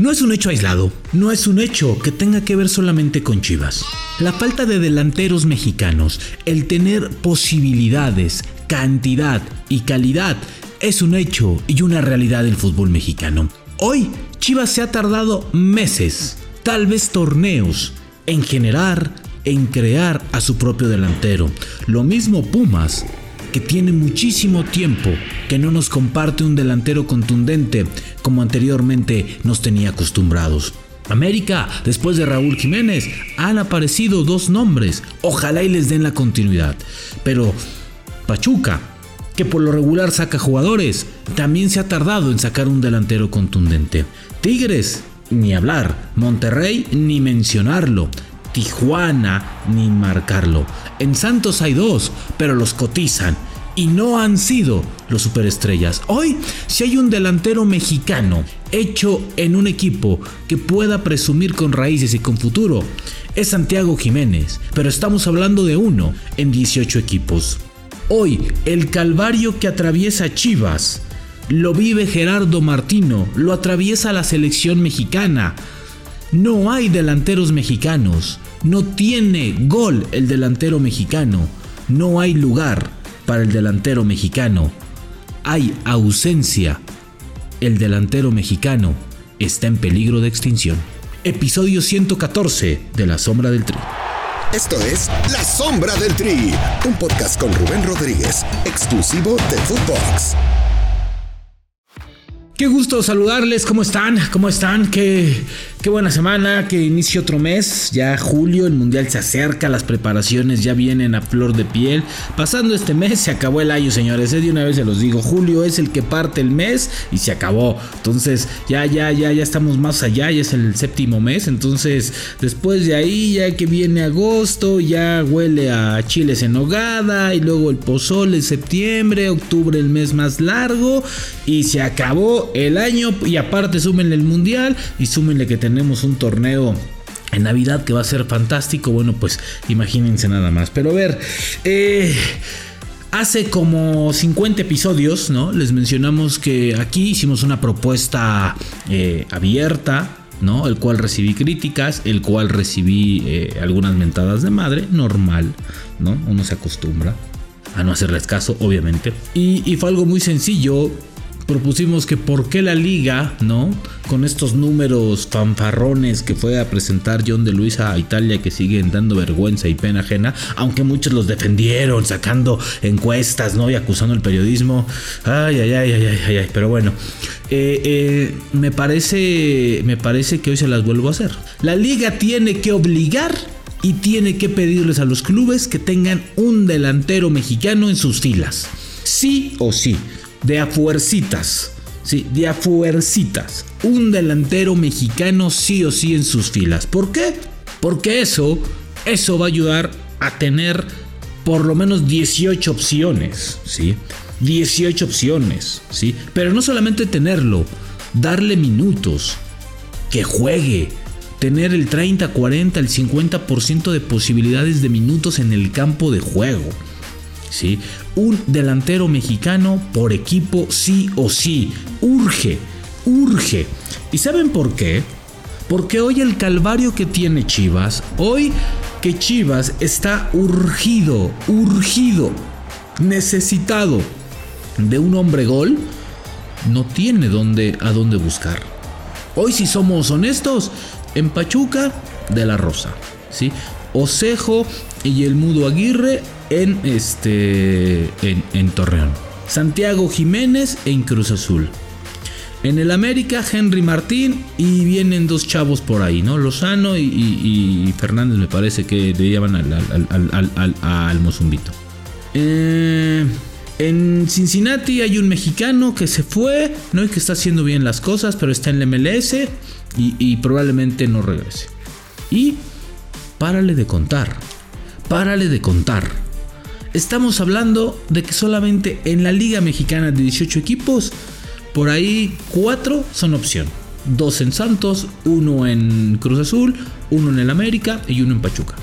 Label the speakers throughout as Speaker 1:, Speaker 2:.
Speaker 1: No es un hecho aislado, no es un hecho que tenga que ver solamente con Chivas. La falta de delanteros mexicanos, el tener posibilidades, cantidad y calidad, es un hecho y una realidad del fútbol mexicano. Hoy, Chivas se ha tardado meses, tal vez torneos, en generar, en crear a su propio delantero. Lo mismo Pumas, que tiene muchísimo tiempo que no nos comparte un delantero contundente como anteriormente nos tenía acostumbrados. América, después de Raúl Jiménez, han aparecido dos nombres. Ojalá y les den la continuidad. Pero Pachuca, que por lo regular saca jugadores, también se ha tardado en sacar un delantero contundente. Tigres, ni hablar. Monterrey, ni mencionarlo. Tijuana, ni marcarlo. En Santos hay dos, pero los cotizan y no han sido los superestrellas. Hoy, si hay un delantero mexicano hecho en un equipo que pueda presumir con raíces y con futuro, es Santiago Jiménez, pero estamos hablando de uno en 18 equipos. Hoy, el calvario que atraviesa Chivas lo vive Gerardo Martino, lo atraviesa la selección mexicana. No hay delanteros mexicanos, no tiene gol el delantero mexicano, no hay lugar para el delantero mexicano. Hay ausencia. El delantero mexicano está en peligro de extinción. Episodio 114 de La Sombra del Tri.
Speaker 2: Esto es La Sombra del Tri, un podcast con Rubén Rodríguez, exclusivo de Footbox.
Speaker 1: Qué gusto saludarles, ¿cómo están? ¿Cómo están? Qué, qué buena semana, que inicia otro mes, ya julio, el mundial se acerca, las preparaciones ya vienen a flor de piel. Pasando este mes se acabó el año, señores, ¿eh? de una vez se los digo, julio es el que parte el mes y se acabó. Entonces ya, ya, ya, ya estamos más allá, ya es el séptimo mes, entonces después de ahí ya que viene agosto, ya huele a chiles en hogada y luego el pozole septiembre, octubre el mes más largo y se acabó el año y aparte súmenle el mundial y súmenle que tenemos un torneo en Navidad que va a ser fantástico. Bueno, pues imagínense nada más. Pero a ver, eh, Hace como 50 episodios, ¿no? Les mencionamos que aquí hicimos una propuesta eh, abierta, ¿no? El cual recibí críticas, el cual recibí eh, algunas mentadas de madre, normal, ¿no? Uno se acostumbra a no hacerles caso, obviamente. Y, y fue algo muy sencillo propusimos que por qué la liga, ¿no? Con estos números fanfarrones que fue a presentar John de Luisa a Italia que siguen dando vergüenza y pena ajena, aunque muchos los defendieron sacando encuestas, ¿no? Y acusando el periodismo. Ay, ay, ay, ay, ay, ay, pero bueno. Eh, eh, me parece me parece que hoy se las vuelvo a hacer. La liga tiene que obligar y tiene que pedirles a los clubes que tengan un delantero mexicano en sus filas. Sí o sí de afuercitas. Sí, de afuercitas. Un delantero mexicano sí o sí en sus filas. ¿Por qué? Porque eso, eso va a ayudar a tener por lo menos 18 opciones, ¿sí? 18 opciones, ¿sí? Pero no solamente tenerlo, darle minutos, que juegue, tener el 30, 40, el 50% de posibilidades de minutos en el campo de juego. ¿Sí? Un delantero mexicano por equipo sí o sí. Urge, urge. ¿Y saben por qué? Porque hoy el calvario que tiene Chivas, hoy que Chivas está urgido, urgido, necesitado de un hombre gol, no tiene dónde, a dónde buscar. Hoy si somos honestos, en Pachuca de la Rosa, ¿sí? Osejo y el Mudo Aguirre en, este, en, Torreón. Santiago Jiménez en Cruz Azul. En el América, Henry Martín y vienen dos chavos por ahí, ¿no? Lozano y, Fernández me parece que le llevan al, al, al, al Mozumbito. Eh, en Cincinnati hay un mexicano que se fue, ¿no? Y que está haciendo bien las cosas, pero está en el MLS y probablemente no regrese. Y párale de contar, párale de contar. Estamos hablando de que solamente en la Liga Mexicana de 18 equipos, por ahí 4 son opción. Dos en Santos, uno en Cruz Azul, uno en el América y uno en Pachuca.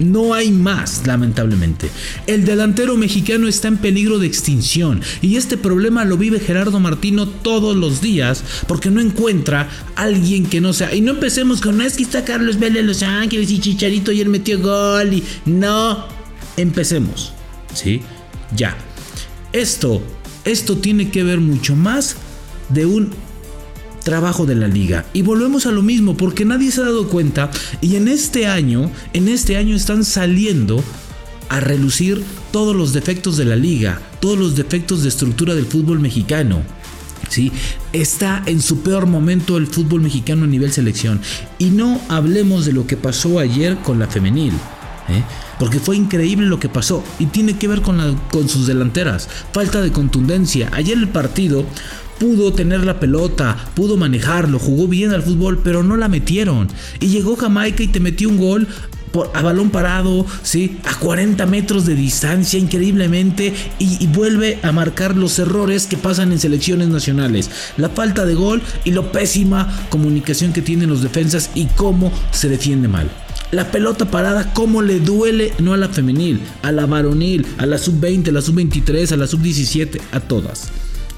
Speaker 1: No hay más, lamentablemente. El delantero mexicano está en peligro de extinción y este problema lo vive Gerardo Martino todos los días porque no encuentra alguien que no sea. Y no empecemos con, es que está Carlos Vélez Los Ángeles y Chicharito y él metió gol y no. Empecemos, ¿sí? Ya. Esto, esto tiene que ver mucho más de un trabajo de la liga. Y volvemos a lo mismo, porque nadie se ha dado cuenta. Y en este año, en este año están saliendo a relucir todos los defectos de la liga, todos los defectos de estructura del fútbol mexicano. ¿Sí? Está en su peor momento el fútbol mexicano a nivel selección. Y no hablemos de lo que pasó ayer con la femenil. ¿Eh? Porque fue increíble lo que pasó. Y tiene que ver con, con sus delanteras. Falta de contundencia. Ayer el partido pudo tener la pelota, pudo manejarlo, jugó bien al fútbol, pero no la metieron. Y llegó Jamaica y te metió un gol por, a balón parado, ¿sí? a 40 metros de distancia, increíblemente, y, y, vuelve a marcar los errores que pasan en selecciones nacionales. La falta de gol y lo pésima comunicación que tienen los defensas y cómo se defiende mal. La pelota parada, cómo le duele, no a la femenil, a la varonil, a la sub-20, a la sub-23, a la sub-17, a todas.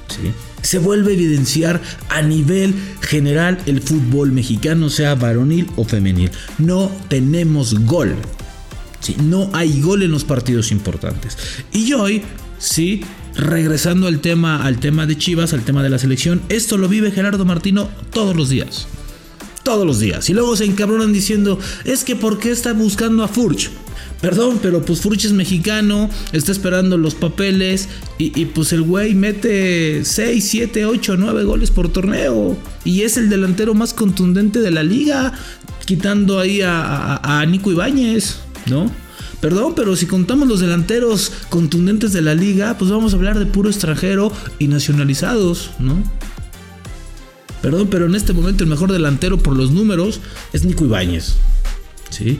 Speaker 1: ¿sí? Se vuelve a evidenciar a nivel general el fútbol mexicano, sea varonil o femenil. No tenemos gol. ¿sí? No hay gol en los partidos importantes. Y hoy, sí, regresando al tema, al tema de Chivas, al tema de la selección, esto lo vive Gerardo Martino todos los días. Todos los días. Y luego se encabronan diciendo, es que ¿por qué está buscando a Furch? Perdón, pero pues Furch es mexicano, está esperando los papeles y, pues el güey mete 6, 7, 8, 9 goles por torneo. Y es el delantero más contundente de la liga, quitando ahí a, a Nico Ibáñez, ¿no? Perdón, pero si contamos los delanteros contundentes de la liga, pues vamos a hablar de puro extranjero y nacionalizados, ¿no? Perdón, pero en este momento el mejor delantero por los números es Nico Ibáñez. ¿Sí?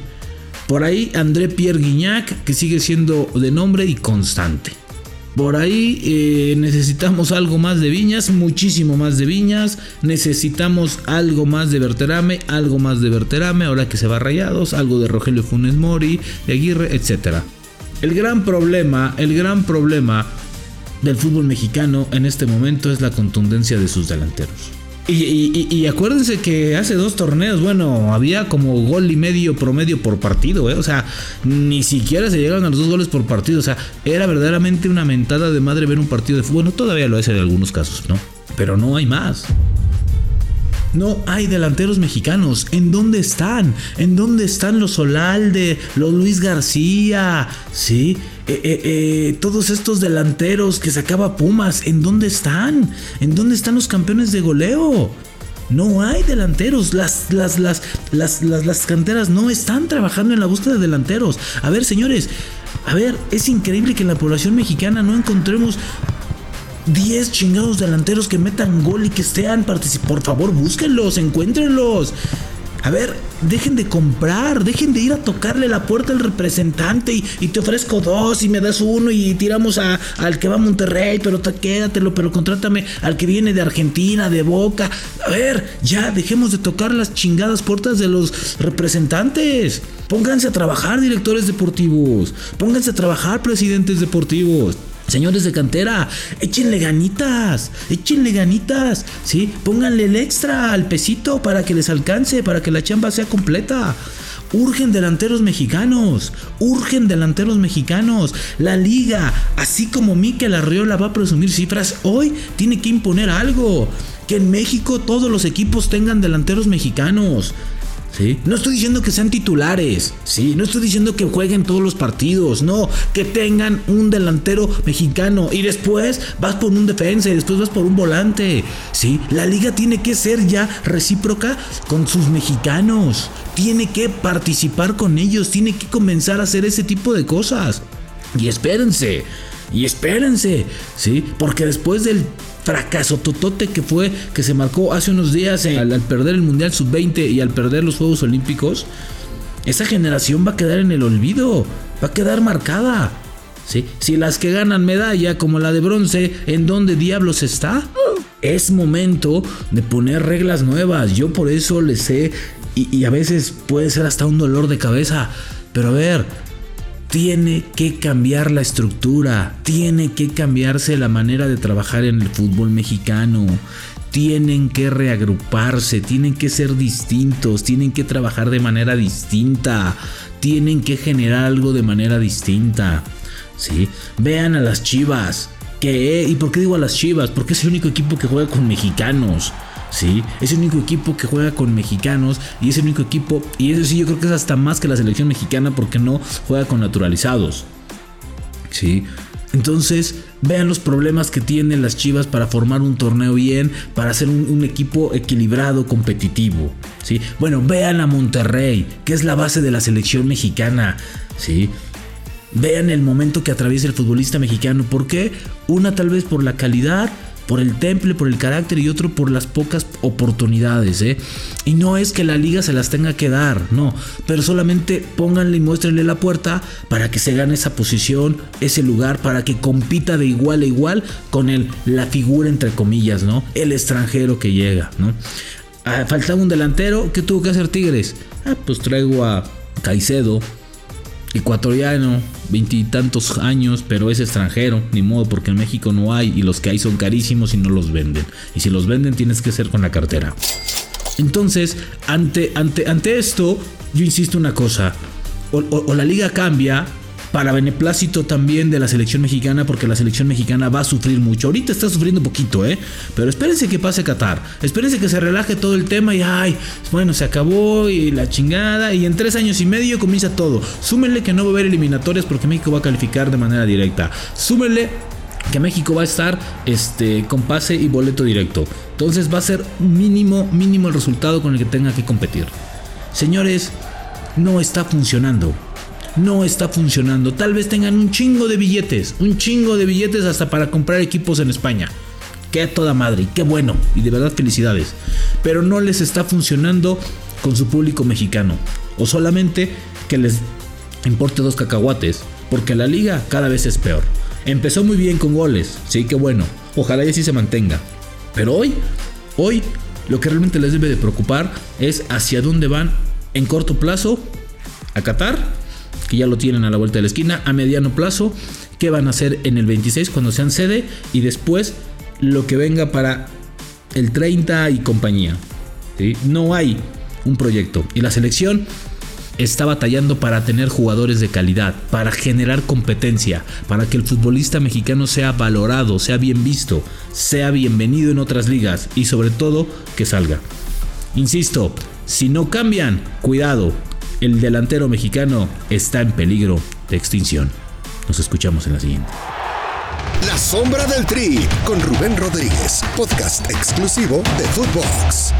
Speaker 1: Por ahí André Pierre Guignac, que sigue siendo de nombre y constante. Por ahí eh, necesitamos algo más de Viñas, muchísimo más de Viñas. Necesitamos algo más de Berterame, algo más de Berterame, ahora que se va Rayados, algo de Rogelio Funes Mori, de Aguirre, etc. El gran problema, el gran problema del fútbol mexicano en este momento es la contundencia de sus delanteros. Y, acuérdense que hace dos torneos, bueno, había como gol y medio promedio por partido, ¿eh? O sea, ni siquiera se llegaban a los dos goles por partido. O sea, era verdaderamente una mentada de madre ver un partido de fútbol. Bueno, todavía lo es en algunos casos, ¿no? Pero no hay más. No hay delanteros mexicanos. ¿En dónde están? ¿En dónde están los Solalde, los Luis García? ¿Sí? Eh, eh, eh, todos estos delanteros que sacaba Pumas, ¿en dónde están? ¿En dónde están los campeones de goleo? No hay delanteros. Las, las, las, las, las, canteras no están trabajando en la búsqueda de delanteros. A ver, señores, a ver, es increíble que en la población mexicana no encontremos 10 chingados delanteros que metan gol y que estén participando. Por favor, búsquenlos, encuéntrenlos. A ver, dejen de comprar, dejen de ir a tocarle la puerta al representante y, te ofrezco dos y me das uno y tiramos a, al que va a Monterrey, pero te, quédatelo, pero contrátame al que viene de Argentina, de Boca. A ver, ya dejemos de tocar las chingadas puertas de los representantes. Pónganse a trabajar directores deportivos, pónganse a trabajar presidentes deportivos. Señores de cantera, échenle ganitas, échenle ganitas, ¿sí? Pónganle el extra al pesito para que les alcance, para que la chamba sea completa. Urgen delanteros mexicanos, urgen delanteros mexicanos. La liga, así como Mikel Arriola va a presumir cifras, hoy tiene que imponer algo. Que en México todos los equipos tengan delanteros mexicanos. No estoy diciendo que sean titulares, ¿sí? No estoy diciendo que jueguen todos los partidos, no, que tengan un delantero mexicano y después vas por un defensa y después vas por un volante, ¿sí? La liga tiene que ser ya recíproca con sus mexicanos, tiene que participar con ellos, tiene que comenzar a hacer ese tipo de cosas. Y espérense, y espérense, ¿sí? Porque después del fracaso totote que fue, que se marcó hace unos días al, perder el Mundial Sub-20 y al perder los Juegos Olímpicos, esa generación va a quedar en el olvido, va a quedar marcada. ¿sí? Si las que ganan medalla como la de bronce, ¿en dónde diablos está? Es momento de poner reglas nuevas. Yo por eso les sé, y, y a veces puede ser hasta un dolor de cabeza Pero a ver, tiene que cambiar la estructura, tiene que cambiarse la manera de trabajar en el fútbol mexicano. Tienen que reagruparse, tienen que ser distintos, tienen que trabajar de manera distinta, tienen que generar algo de manera distinta. ¿Sí? Vean a las Chivas. ¿Qué? ¿Y por qué digo a las Chivas? Porque es el único equipo que juega con mexicanos. ¿Sí? Es el único equipo que juega con mexicanos y es el único equipo, y eso sí yo creo que es hasta más que la selección mexicana porque no juega con naturalizados, ¿sí? Entonces, vean los problemas que tienen las Chivas para formar un torneo bien, para hacer un, equipo equilibrado, competitivo. ¿sí? Bueno, vean a Monterrey, que es la base de la selección mexicana. ¿sí? Vean el momento que atraviesa el futbolista mexicano. ¿Por qué? Una tal vez por la calidad por el temple, por el carácter y otro por las pocas oportunidades. ¿eh? Y no es que la liga se las tenga que dar, no, pero solamente pónganle y muéstrenle la puerta para que se gane esa posición, ese lugar, para que compita de igual a igual con el, la figura entre comillas, ¿no? El extranjero que llega, ¿no? Ah, faltaba un delantero, ¿qué tuvo que hacer Tigres? Ah, pues traigo a Caicedo, ecuatoriano, veintitantos años, pero es extranjero, ni modo, porque en México no hay y los que hay son carísimos y no los venden. Y si los venden tienes que ser con la cartera. Entonces, ante, ante, ante esto, yo insisto una cosa, o la liga cambia para beneplácito también de la selección mexicana, porque la selección mexicana va a sufrir mucho. Ahorita está sufriendo poquito, ¿eh? Pero espérense que pase Qatar. Espérense que se relaje todo el tema y, ay, bueno, se acabó y la chingada. Y en tres años y medio comienza todo. Súmenle que no va a haber eliminatorias porque México va a calificar de manera directa. Súmenle que México va a estar este, con pase y boleto directo. Entonces va a ser mínimo, mínimo el resultado con el que tenga que competir. Señores, no está funcionando no está funcionando. Tal vez tengan un chingo de billetes, un chingo de billetes hasta para comprar equipos en España. Qué toda madre, qué bueno, y de verdad felicidades. Pero no les está funcionando con su público mexicano. O solamente que les importe dos cacahuates, porque la liga cada vez es peor. Empezó muy bien con goles, sí, qué bueno. Ojalá y así se mantenga. Pero hoy, hoy, lo que realmente les debe de preocupar es hacia dónde van en corto plazo a Qatar que ya lo tienen a la vuelta de la esquina, a mediano plazo, qué van a hacer en el 26 cuando sean sede y después lo que venga para el 30 y compañía. No hay un proyecto y la selección está batallando para tener jugadores de calidad, para generar competencia, para que el futbolista mexicano sea valorado, sea bien visto, sea bienvenido en otras ligas y sobre todo que salga. Insisto, si no cambian, cuidado, el delantero mexicano está en peligro de extinción. Nos escuchamos en la siguiente.
Speaker 2: La sombra del tri con Rubén Rodríguez, podcast exclusivo de Footbox.